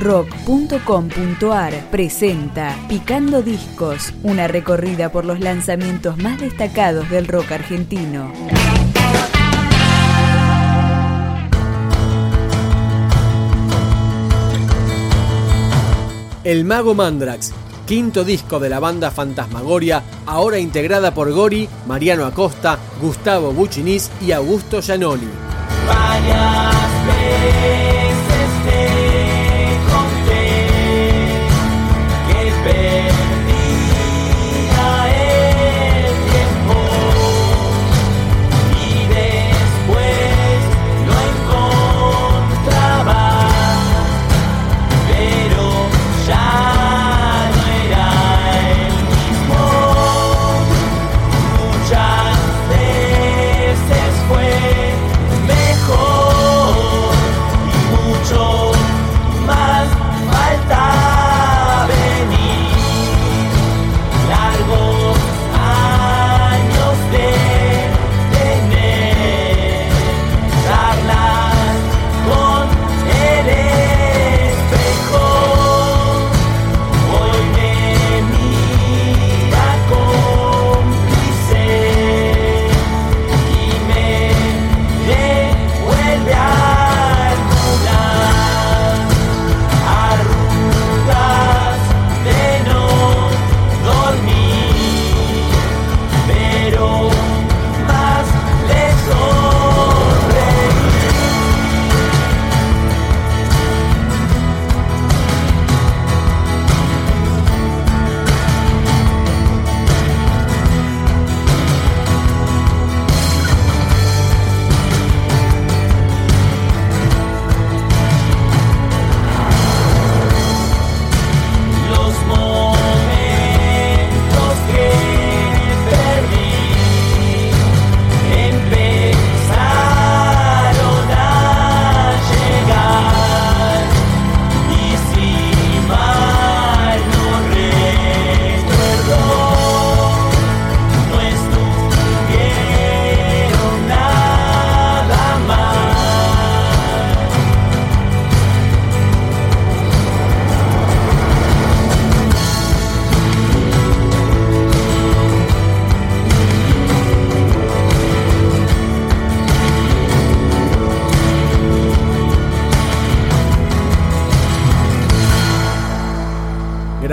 rock.com.ar presenta Picando Discos, una recorrida por los lanzamientos más destacados del rock argentino. El Mago Mandrax, quinto disco de la banda Fantasmagoria, ahora integrada por Gori, Mariano Acosta, Gustavo Buchinis y Augusto Giannoni.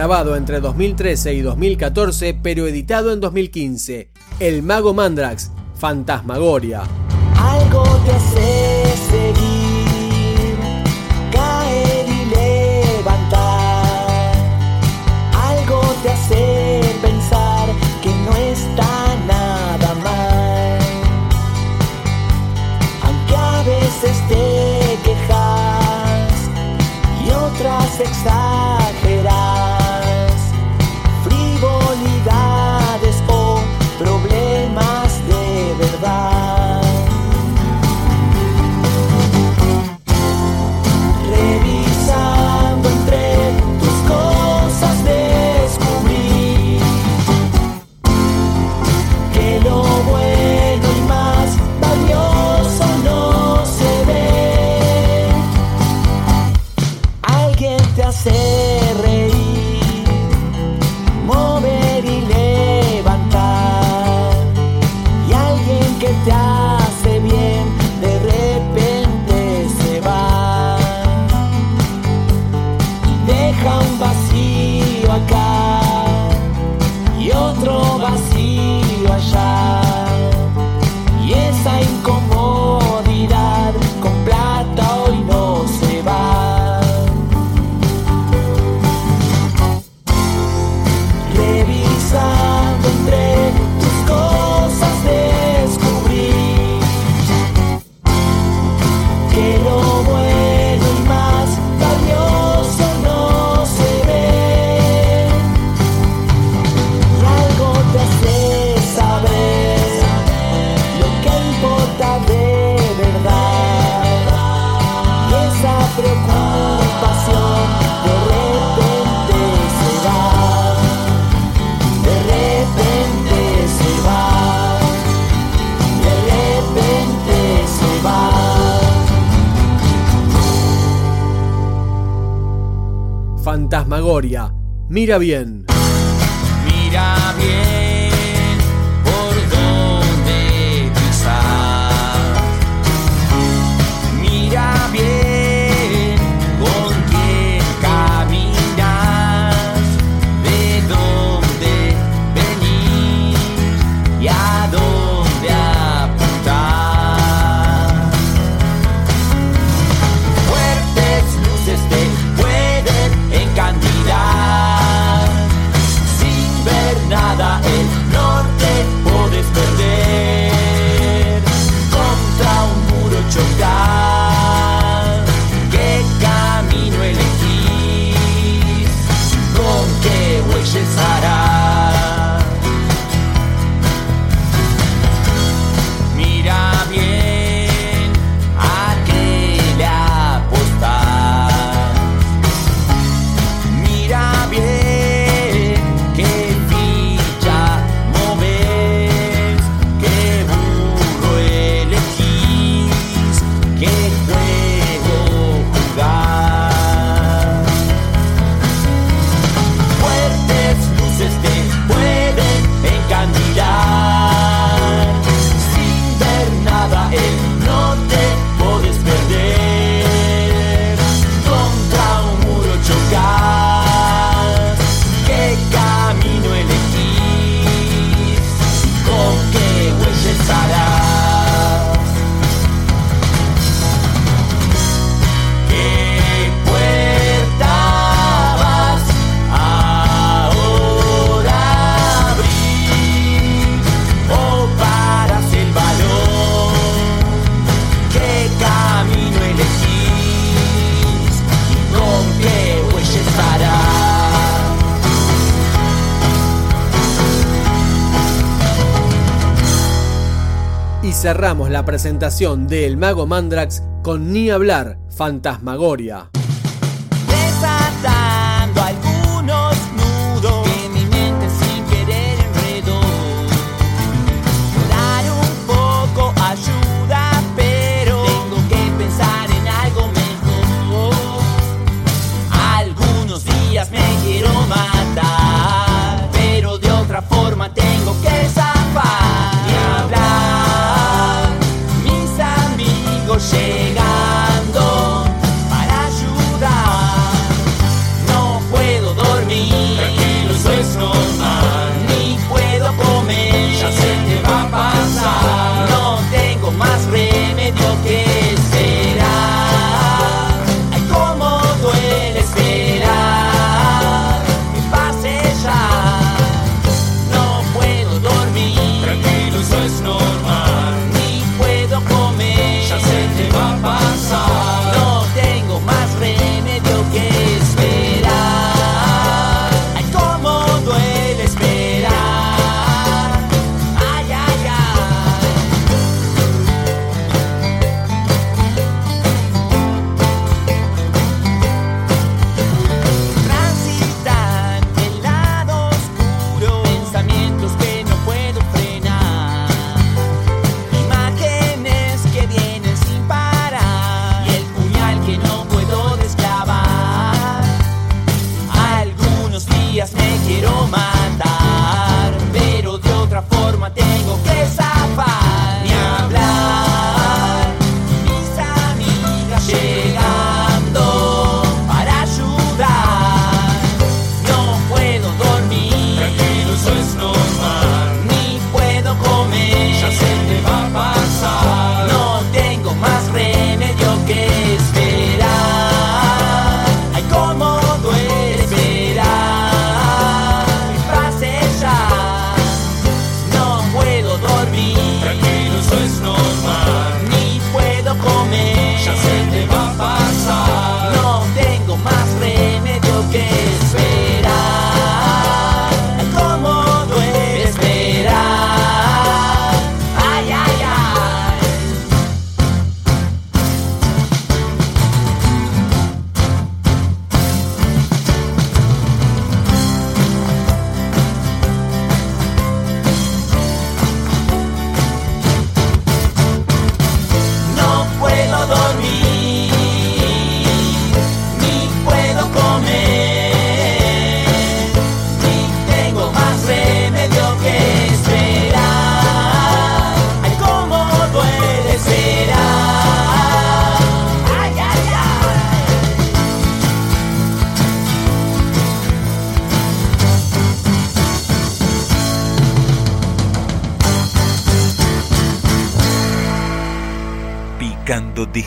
Grabado entre 2013 y 2014, pero editado en 2015. El Mago Mandrax, Fantasmagoria. Algo te hace seguir, caer y levantar. Algo te hace pensar que no está nada mal. Aunque a veces te quejas y otras exageras. Fantasmagoria. Mira bien. Mira bien. cerramos la presentación de El Mago Mandrax con Ni hablar, Fantasmagoria.